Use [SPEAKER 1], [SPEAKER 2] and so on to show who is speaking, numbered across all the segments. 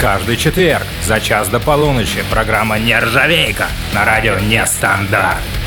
[SPEAKER 1] Каждый четверг за час до полуночи программа «Нержавейка» на радио «Нестандарт».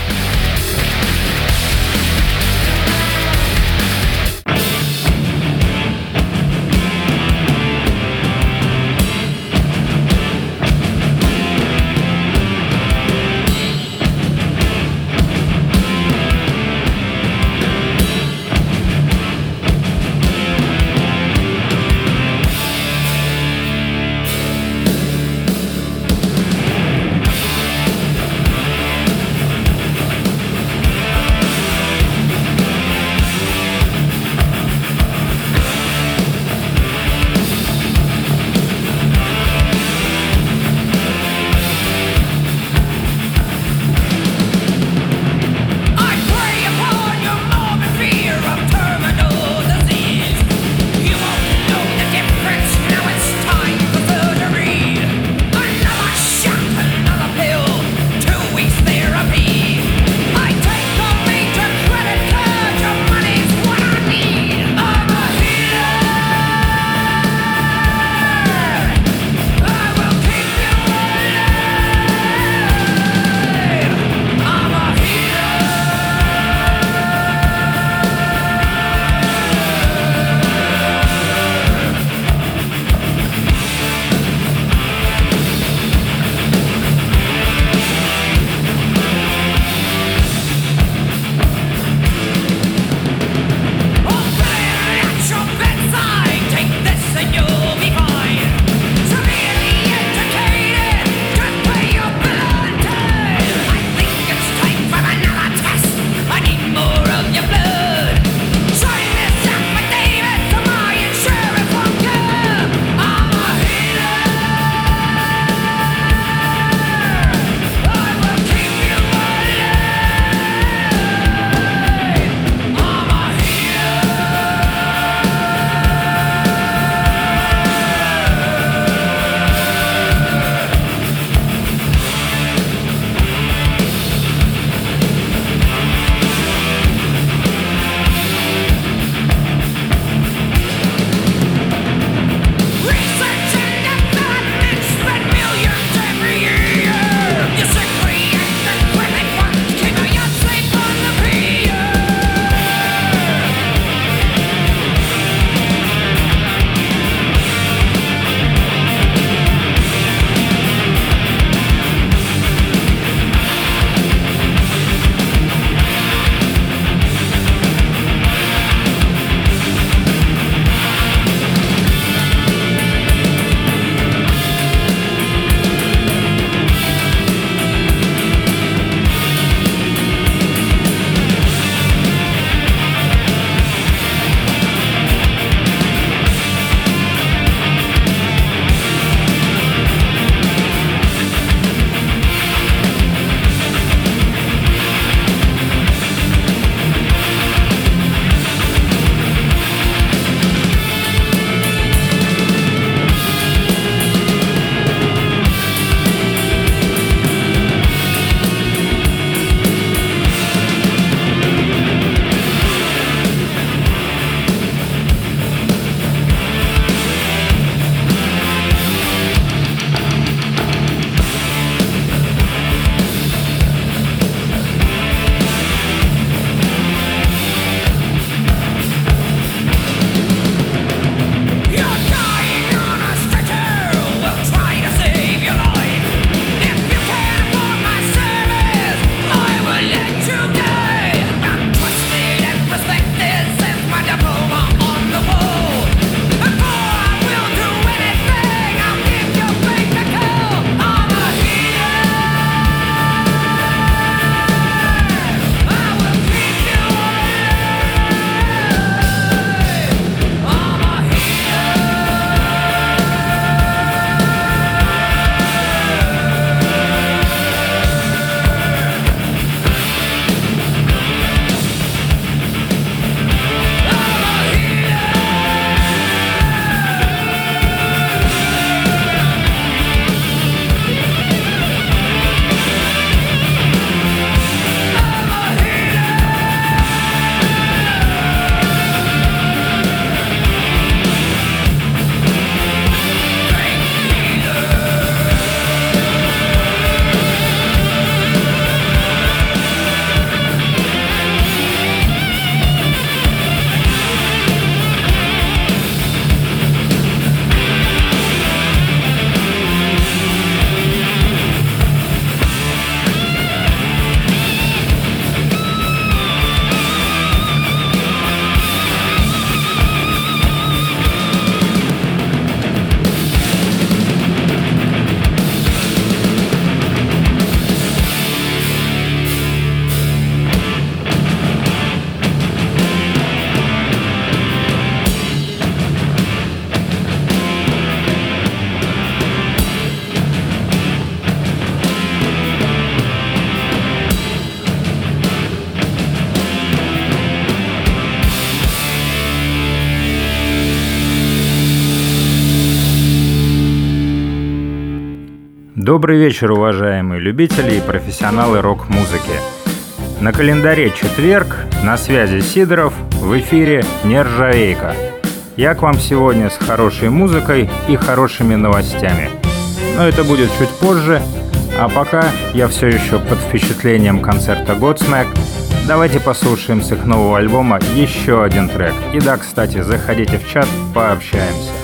[SPEAKER 2] Добрый вечер, уважаемые любители и профессионалы рок-музыки. На календаре четверг, на связи Сидоров, в эфире «Нержавейка». Я к вам сегодня с хорошей музыкой и хорошими новостями. Но это будет чуть позже, а пока я все еще под впечатлением концерта Godsmack. Давайте послушаем с их нового альбома еще один трек. И да, кстати, заходите в чат, пообщаемся.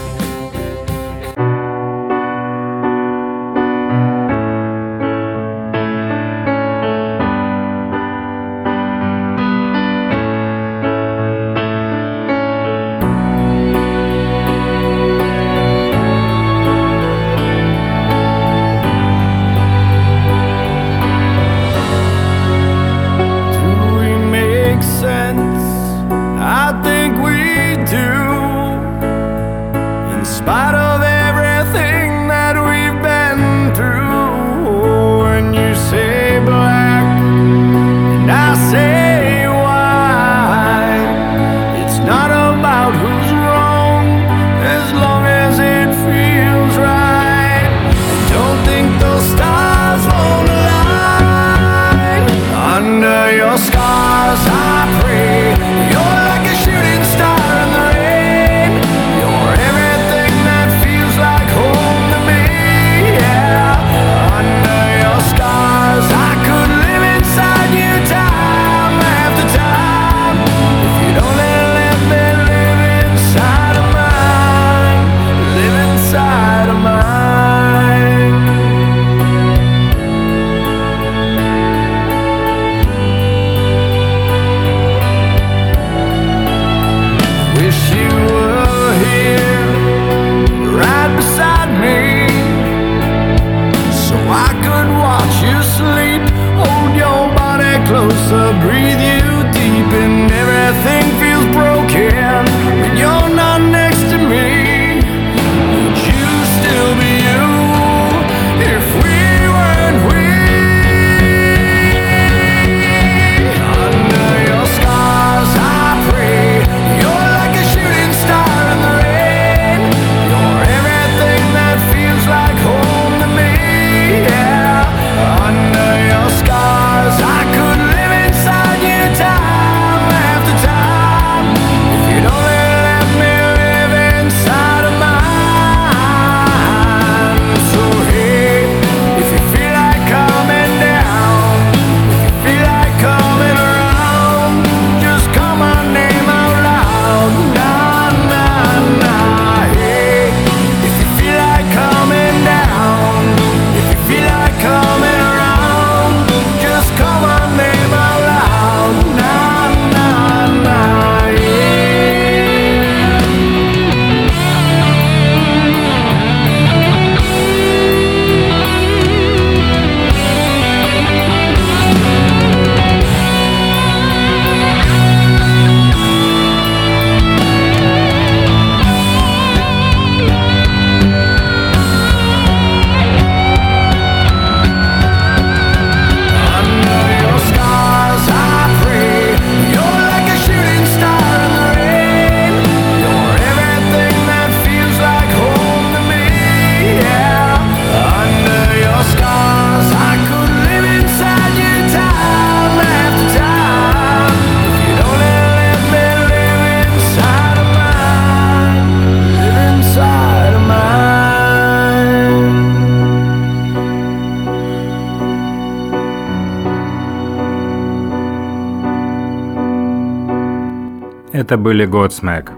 [SPEAKER 2] Это были Godsmack.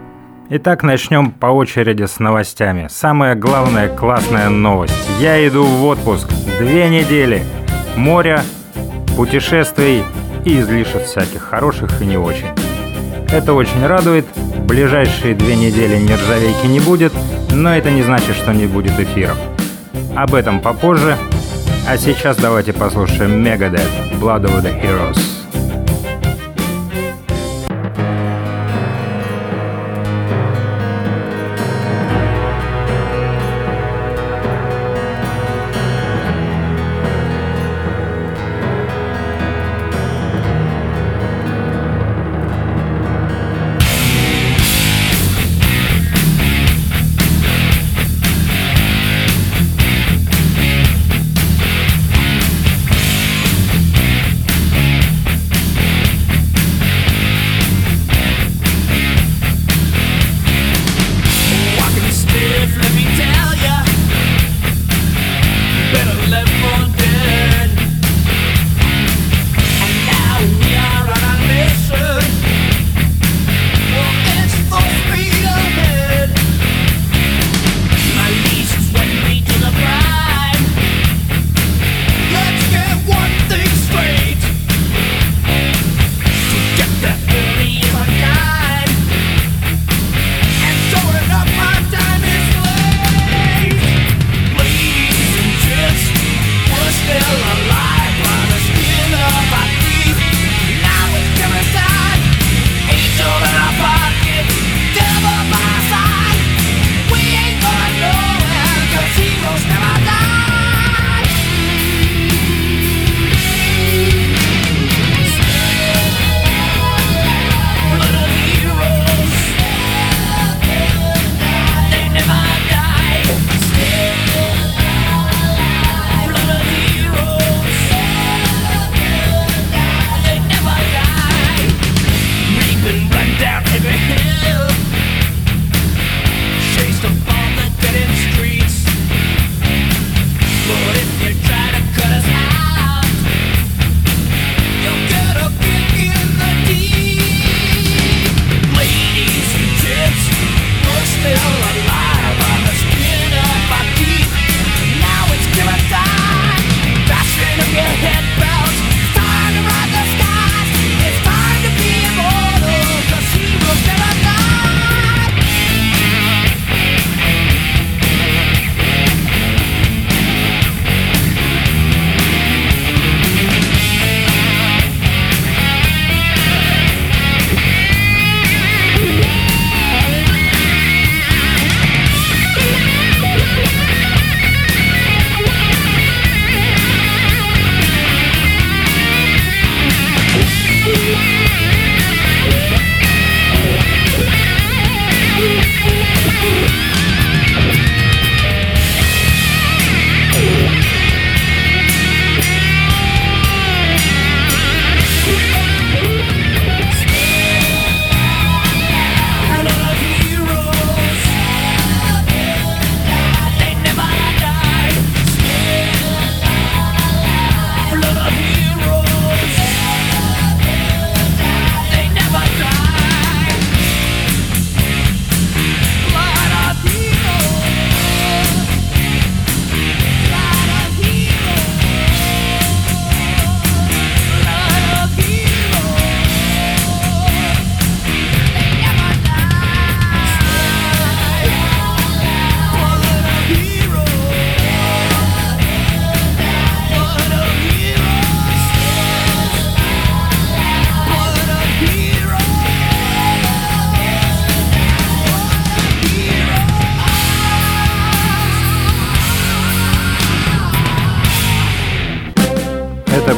[SPEAKER 2] Итак, начнем по очереди с новостями. Самая главная классная новость. Я иду в отпуск. Две недели. Моря, путешествий и излишек всяких хороших и не очень. Это очень радует. Ближайшие две недели нержавейки не будет, но это не значит, что не будет эфиров. Об этом попозже. А сейчас давайте послушаем Megadeth Blood of the Heroes.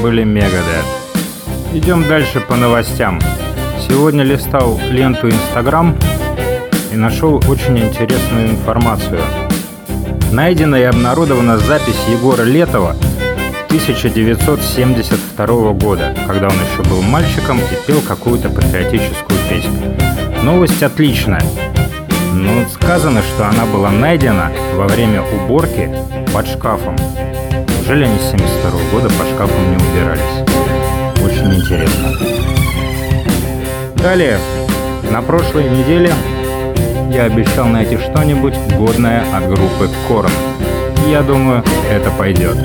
[SPEAKER 3] Были Megadeth. Идем дальше по новостям. Сегодня листал ленту Instagram и нашел очень интересную информацию. Найдена и обнародована запись Егора Летова 1972 года, когда он еще был мальчиком и пел какую-то патриотическую песню. Новость отличная, но сказано, что она была найдена во время уборки под шкафом. Неужели они с 72 года под шкафом не убирались? Очень интересно. Далее, на прошлой неделе я обещал найти что-нибудь годное от группы Корн. Я думаю, это пойдет.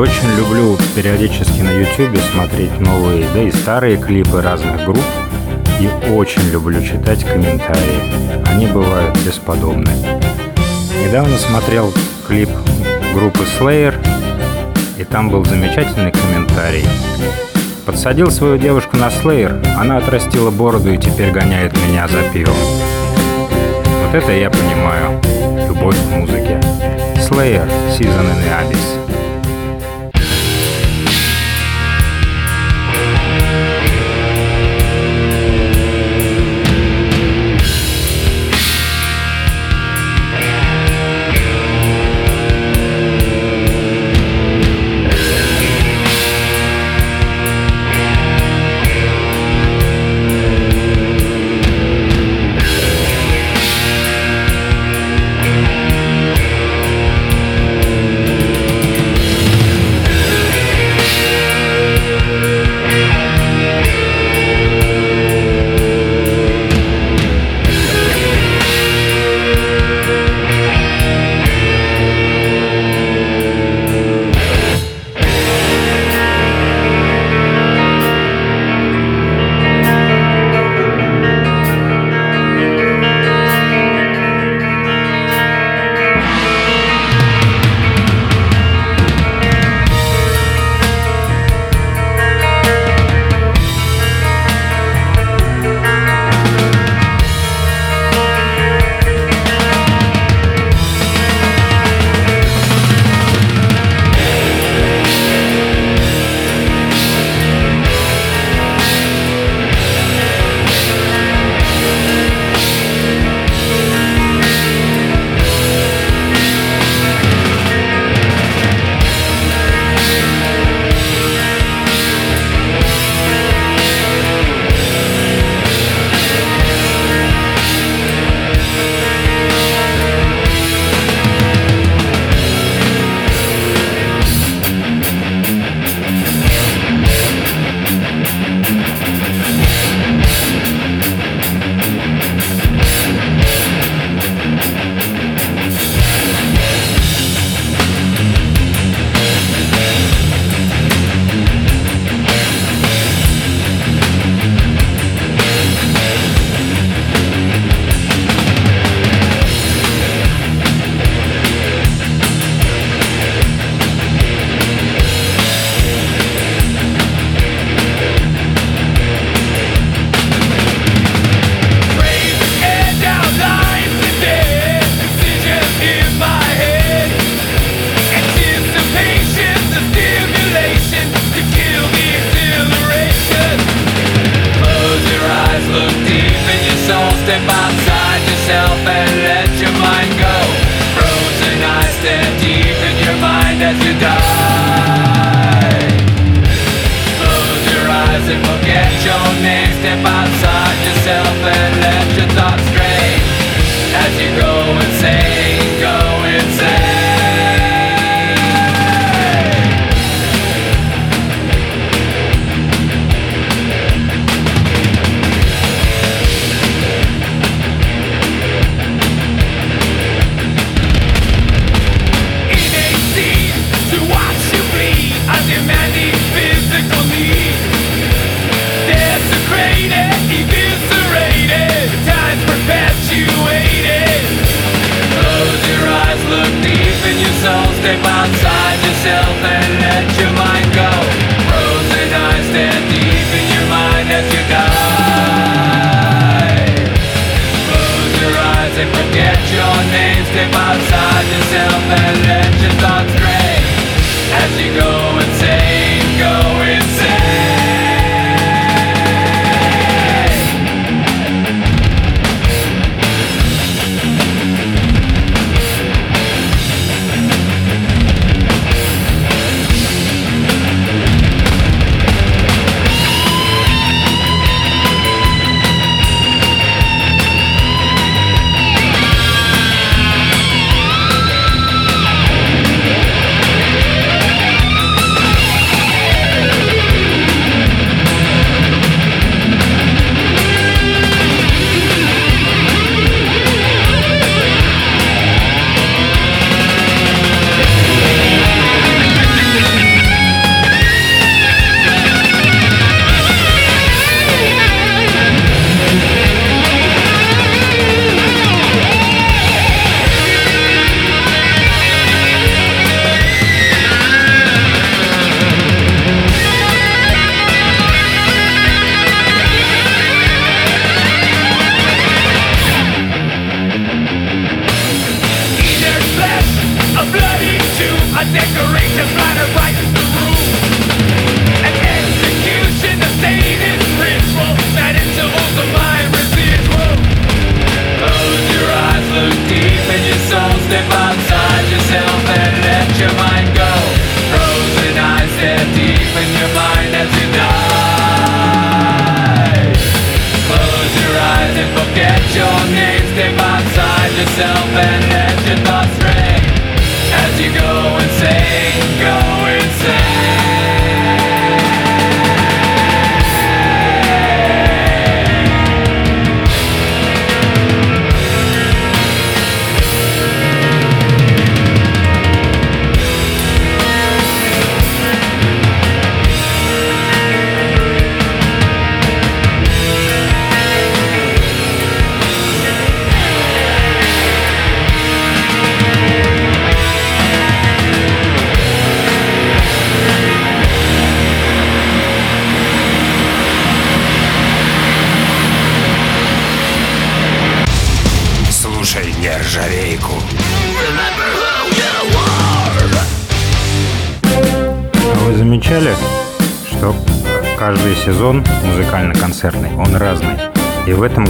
[SPEAKER 3] Очень люблю периодически на YouTube смотреть новые, да и старые клипы разных групп. И очень люблю читать комментарии. Они бывают бесподобны.
[SPEAKER 4] Недавно смотрел клип группы Slayer, и там был замечательный комментарий. Подсадил свою девушку на Slayer, она отрастила бороду и теперь гоняет меня за пивом. Вот это я понимаю. Любовь к музыке. Slayer, Season in the Abyss.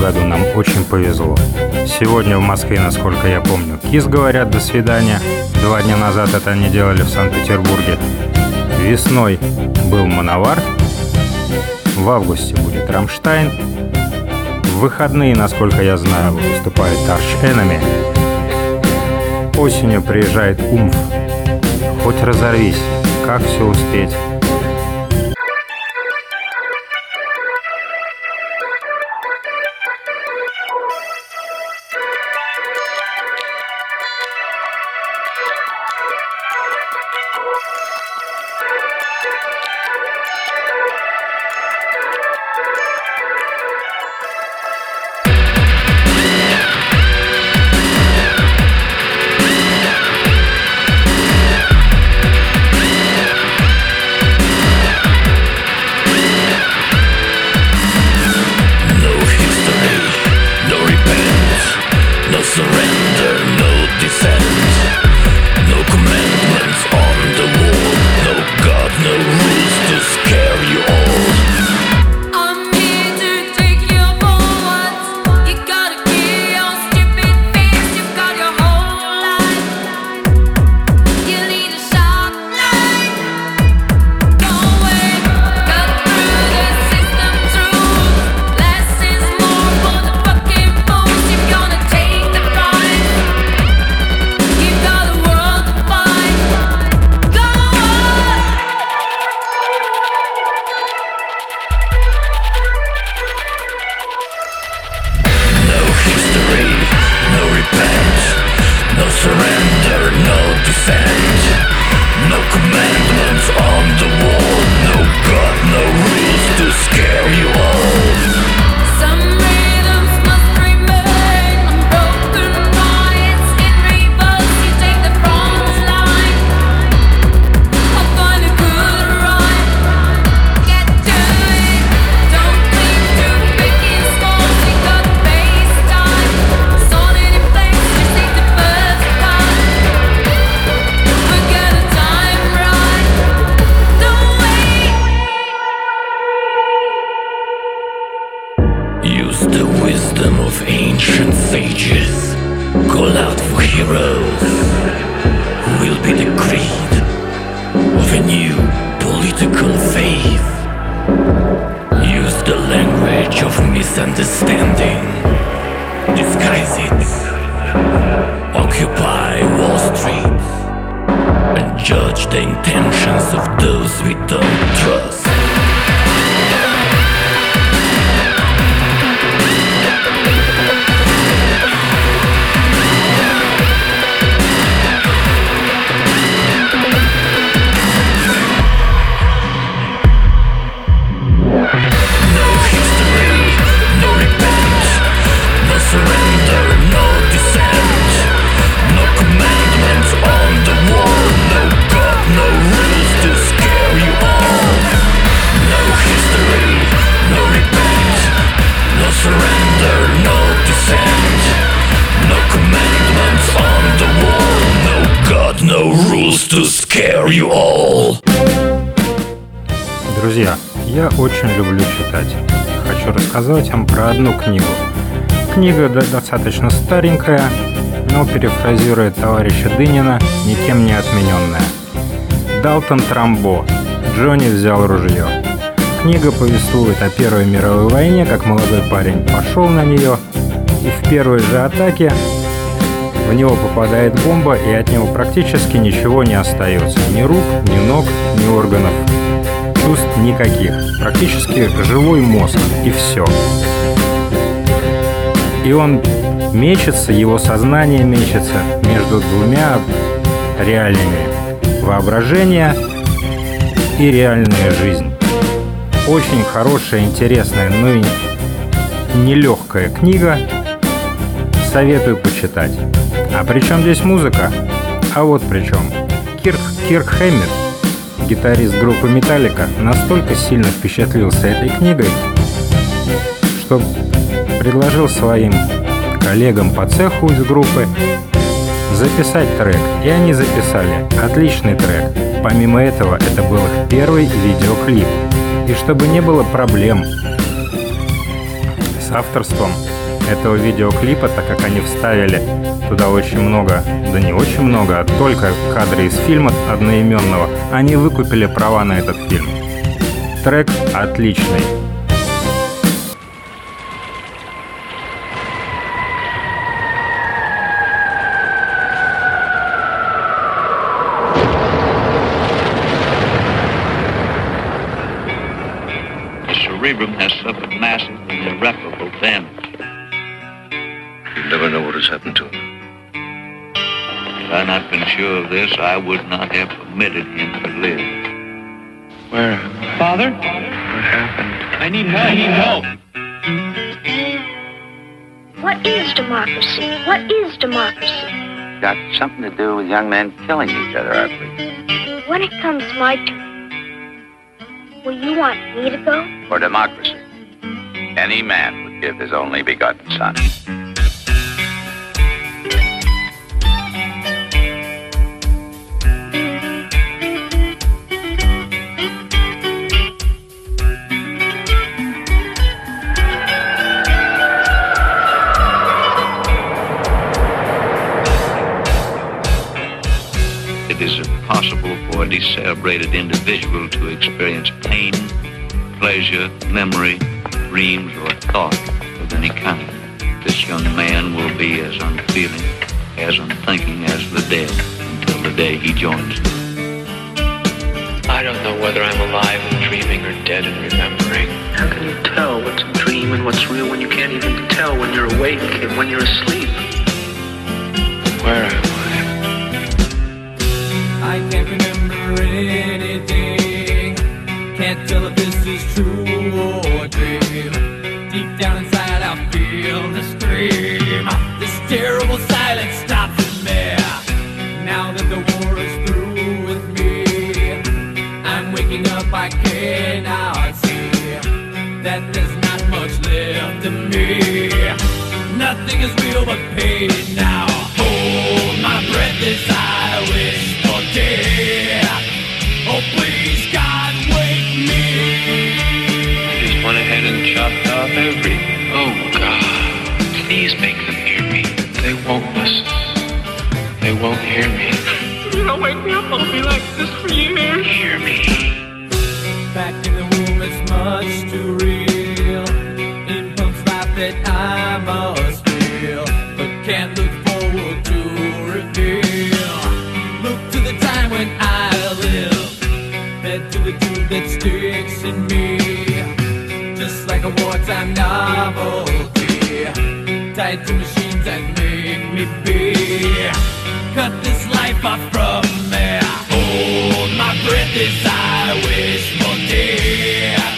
[SPEAKER 5] году нам очень повезло. Сегодня в Москве, насколько я помню, Kiss говорят «до свидания». Два дня назад это они делали в Санкт-Петербурге. Весной был «Manowar». В августе будет «Rammstein». В выходные, насколько я знаю, выступает «Arch Enemy». Осенью приезжает «Oomph». Хоть разорвись, как все успеть? вам про одну книгу. Книга достаточно старенькая, но перефразирует товарища Дынина, никем не отмененная. Далтон Трамбо. Джонни взял ружье.
[SPEAKER 1] Книга повествует о Первой мировой войне, как молодой парень пошел на нее, и в первой же атаке в него попадает бомба, и от него практически ничего не остается. Ни рук, ни ног, ни органов. Чувств никаких. Практически живой мозг, и все. И он мечется, его сознание мечется между двумя реалиями. Воображение и реальная жизнь. Очень хорошая, интересная, но и нелегкая книга. Советую почитать. А при чем здесь музыка? А вот при чем. Кирк, Кирк Хэммер, гитарист группы Металлика, настолько сильно впечатлился этой книгой, что предложил своим коллегам по цеху из группы записать трек. И они записали. Отличный трек. Помимо этого, это был их первый видеоклип. И чтобы не было проблем с авторством этого видеоклипа, так как они вставили туда очень много, да не очень много, а только кадры из фильма одноименного, они выкупили права на этот фильм. Трек отличный.
[SPEAKER 6] Cerebrum has suffered massive and irreparable damage.
[SPEAKER 7] You never know what has happened to him.
[SPEAKER 6] Had I not been sure of this, I would not have permitted him to live.
[SPEAKER 7] Where am I?
[SPEAKER 8] Father?
[SPEAKER 7] What happened?
[SPEAKER 8] I need help. I need help.
[SPEAKER 9] What is democracy? What is democracy?
[SPEAKER 10] got something to do with young men killing each other, I believe.
[SPEAKER 9] When it comes my turn, will you want me to go?
[SPEAKER 10] For democracy, any man would give his only begotten son.
[SPEAKER 6] Decerebrated individual to experience pain, pleasure, memory, dreams, or thought of any kind. This young man will be as unfeeling, as unthinking as the dead until the day he joins them.
[SPEAKER 8] I don't know whether I'm alive and dreaming or dead and remembering.
[SPEAKER 7] How can you tell what's a dream and what's real when you can't even tell when you're awake and when you're asleep? Where am I?
[SPEAKER 4] I can't remember Nothing is real but pain now. Hold my breath as I wish for death. Oh, please, God, wake me.
[SPEAKER 7] Just went ahead and chopped off everything. Oh, God. Please make them hear me. They won't listen. They won't hear me.
[SPEAKER 8] If you don't wake me up, I'll be like this for years.
[SPEAKER 7] Hear me.
[SPEAKER 4] Back in the womb, it's much too real. Tied to machines that make me be. Cut this life off from me. Hold my breath as I wish for death.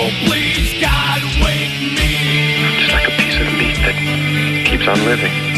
[SPEAKER 4] Oh, please, God, wake me.
[SPEAKER 7] Just like a piece of meat that keeps on living.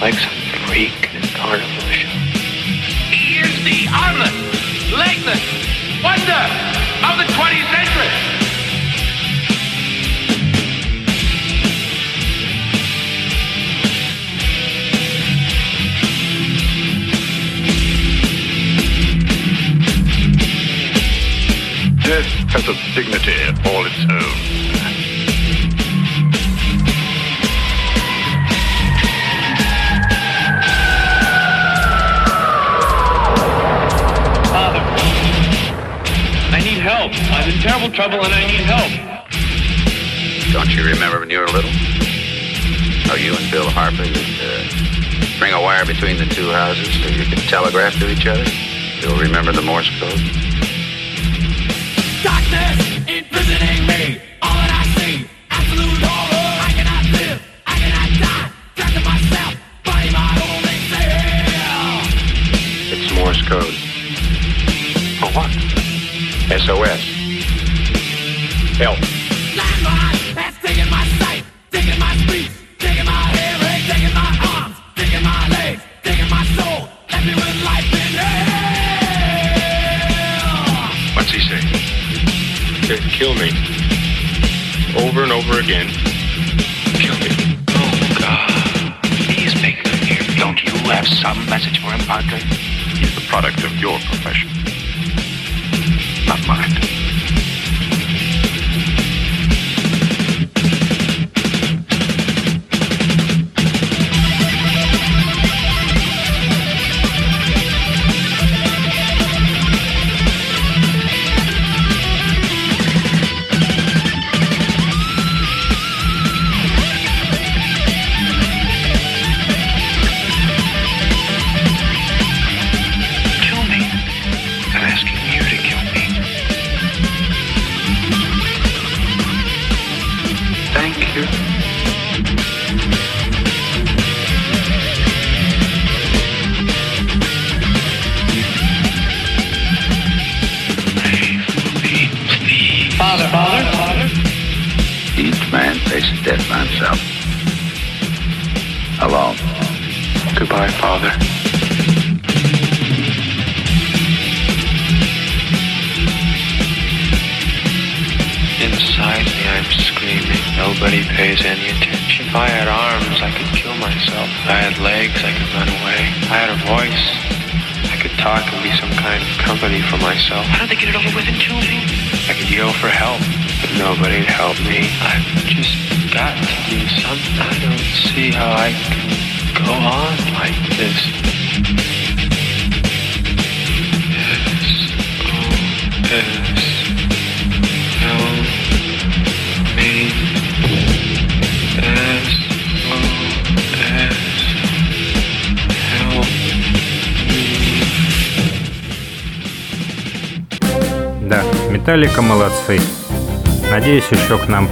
[SPEAKER 7] Like some freak in a carnival show.
[SPEAKER 10] He is the honest, legless wonder of the 20th century.
[SPEAKER 11] Death has a dignity all its own.
[SPEAKER 7] Help. I'm in terrible trouble and I need help.
[SPEAKER 10] Don't you remember when you were little? How you and Bill Harper would uh, string a wire between the two houses so you could telegraph to each other? You'll remember the Morse code? SOS. Help.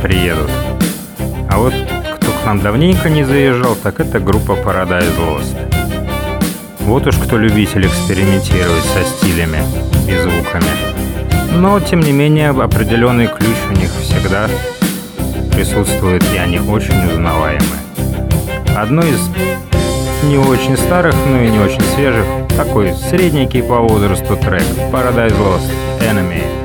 [SPEAKER 1] Приедут. А вот кто к нам давненько не заезжал, так это группа Paradise Lost. Вот уж кто любитель экспериментировать со стилями и звуками. Но, тем не менее, определенный ключ у них всегда присутствует, и они очень узнаваемы. Одно из не очень старых, но и не очень свежих, такой средненький по возрасту трек Paradise Lost Enemy.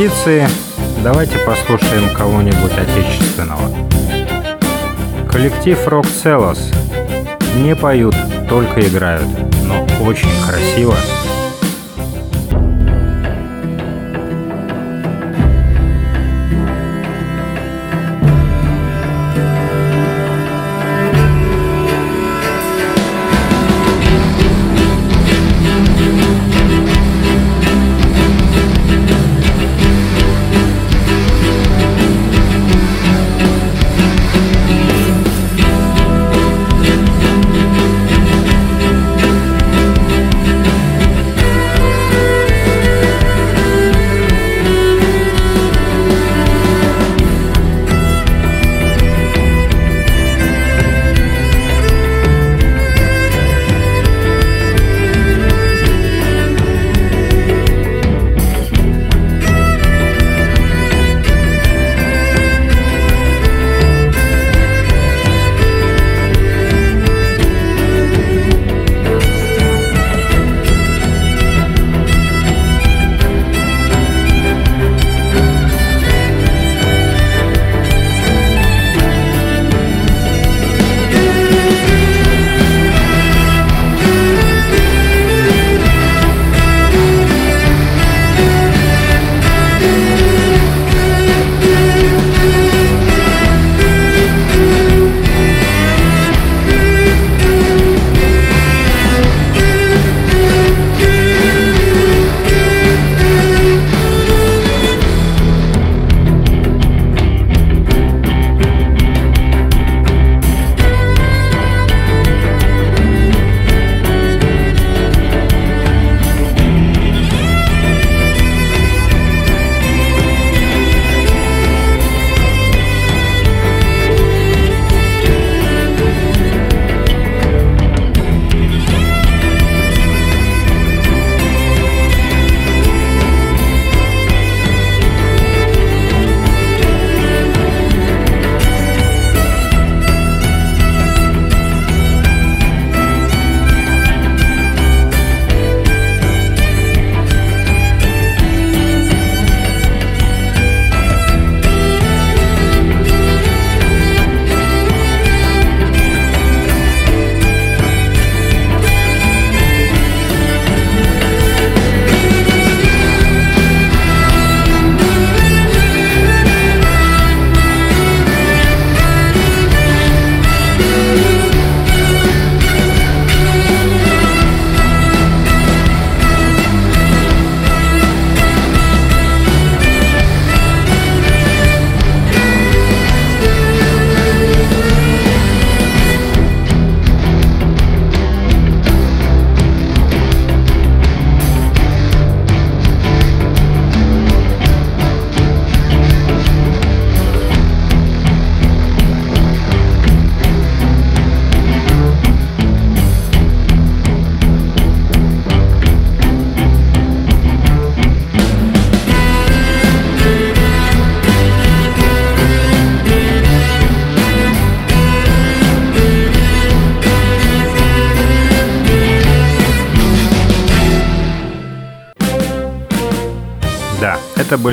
[SPEAKER 1] Традиции, давайте послушаем кого-нибудь отечественного. Коллектив Rock Cellos не поют, только играют, но очень красиво.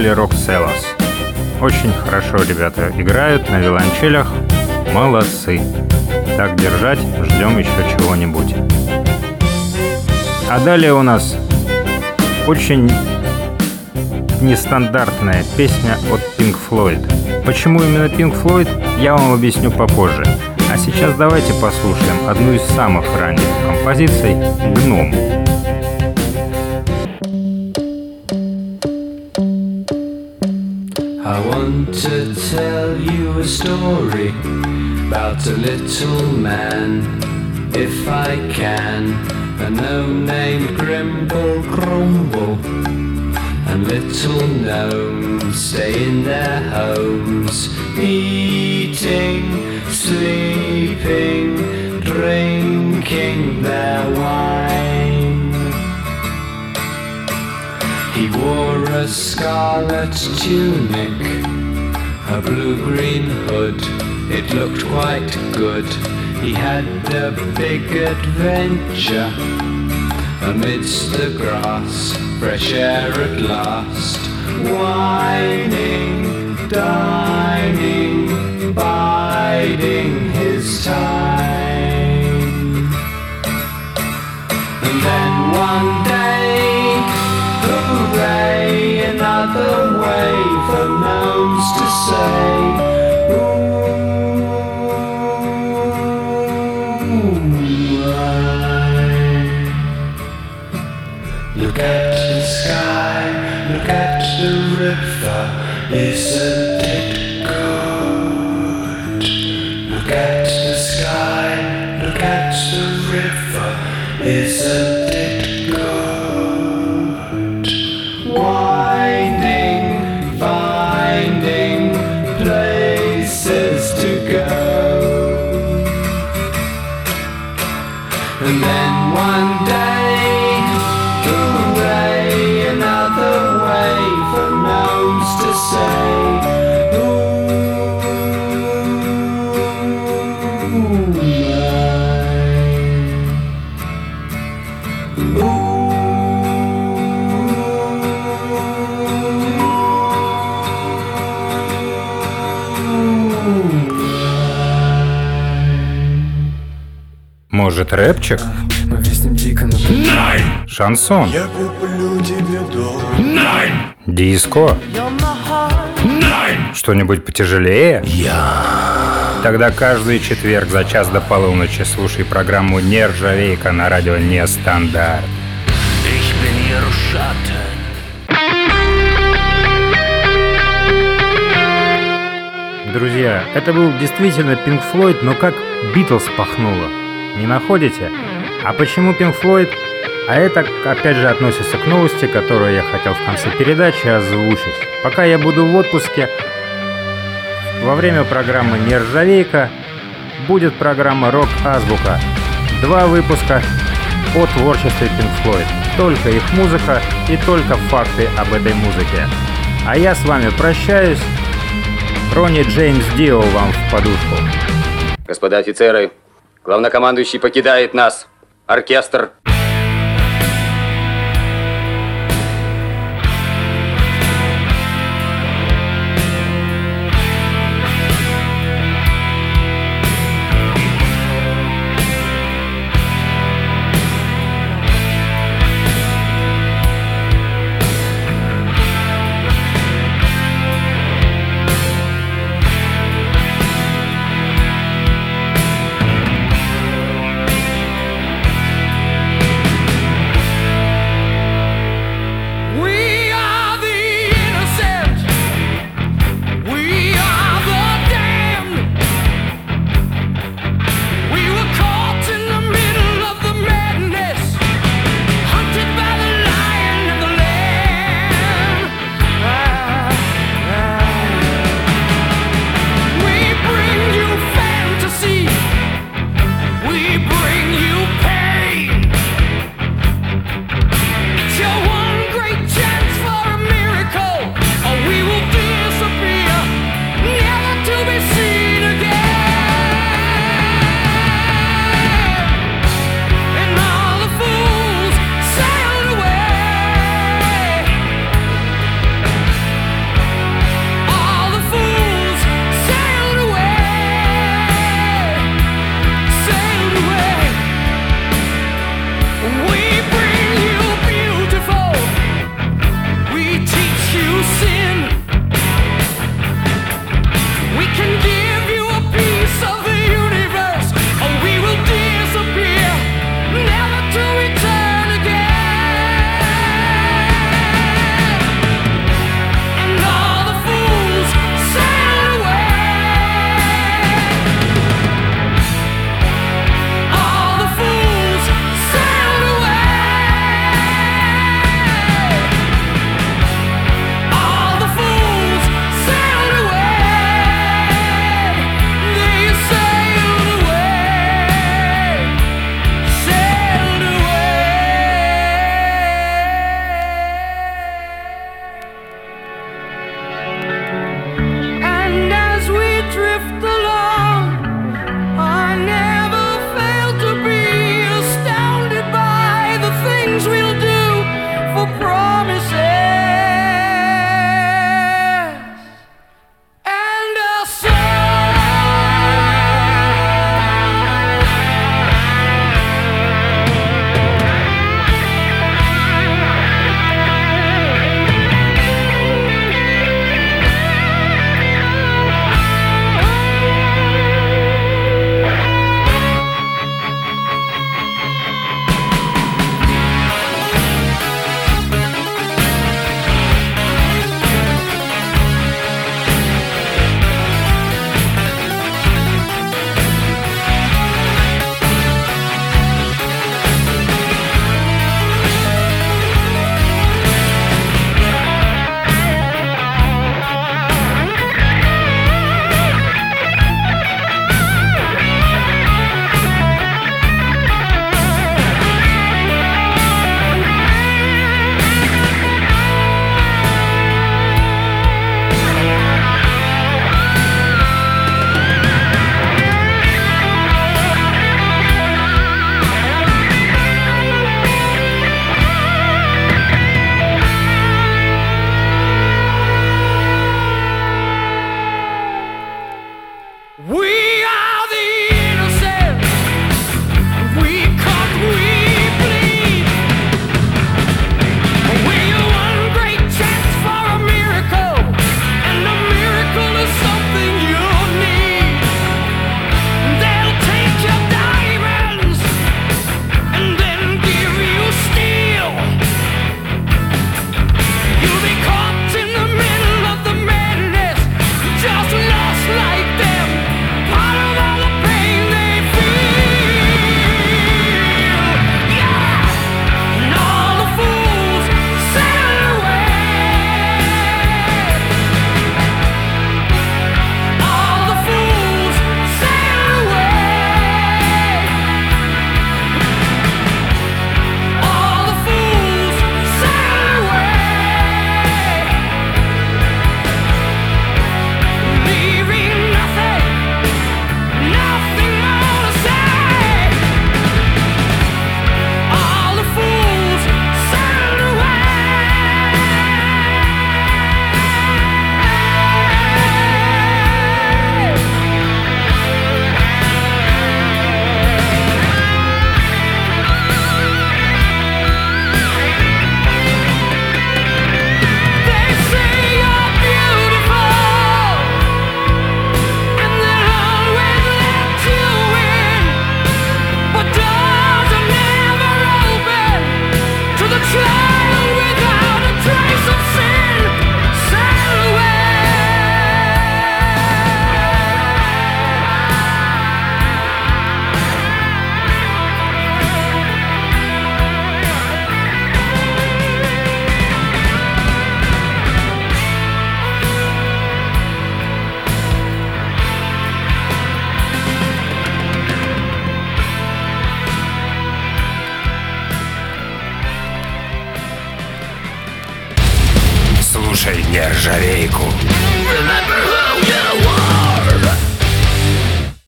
[SPEAKER 1] Были Rock. Очень хорошо ребята играют на виолончелях. Молодцы. Так держать, ждем еще чего-нибудь. А далее у нас очень нестандартная песня от Pink Floyd. Почему именно Pink Floyd, я вам объясню попозже. А сейчас давайте послушаем одну из самых ранних композиций «Гном».
[SPEAKER 2] Story about a little man, if I can. A gnome named Grimble Grumble, and little gnomes stay in their homes, eating, sleeping, drinking their wine. He wore a scarlet tunic, a blue-green hood. It looked quite good. He had a big adventure amidst the grass, fresh air at last. Whining, dining,
[SPEAKER 1] Может, рэпчик?
[SPEAKER 2] Повиснем дико на
[SPEAKER 1] Шансон?
[SPEAKER 5] Я куплю тебе дом.
[SPEAKER 1] Диско? Что-нибудь потяжелее? Тогда каждый четверг за час до полуночи слушай программу «Нержавейка» на радио «Нестандарт». Друзья, это был действительно Пинк Флойд, но как Битлз пахнуло. Не находите? А почему Пинк Флойд? А это, опять же, относится к новости, которую я хотел в конце передачи озвучить. Пока я буду в отпуске, во время программы «Нержавейка» будет программа «Рок-азбука». Два выпуска о творчестве Pink Floyd. Только их музыка и только факты об этой музыке. А я с вами прощаюсь. Ронни Джеймс Дио вам в подушку.
[SPEAKER 12] Господа офицеры, главнокомандующий покидает нас. Оркестр.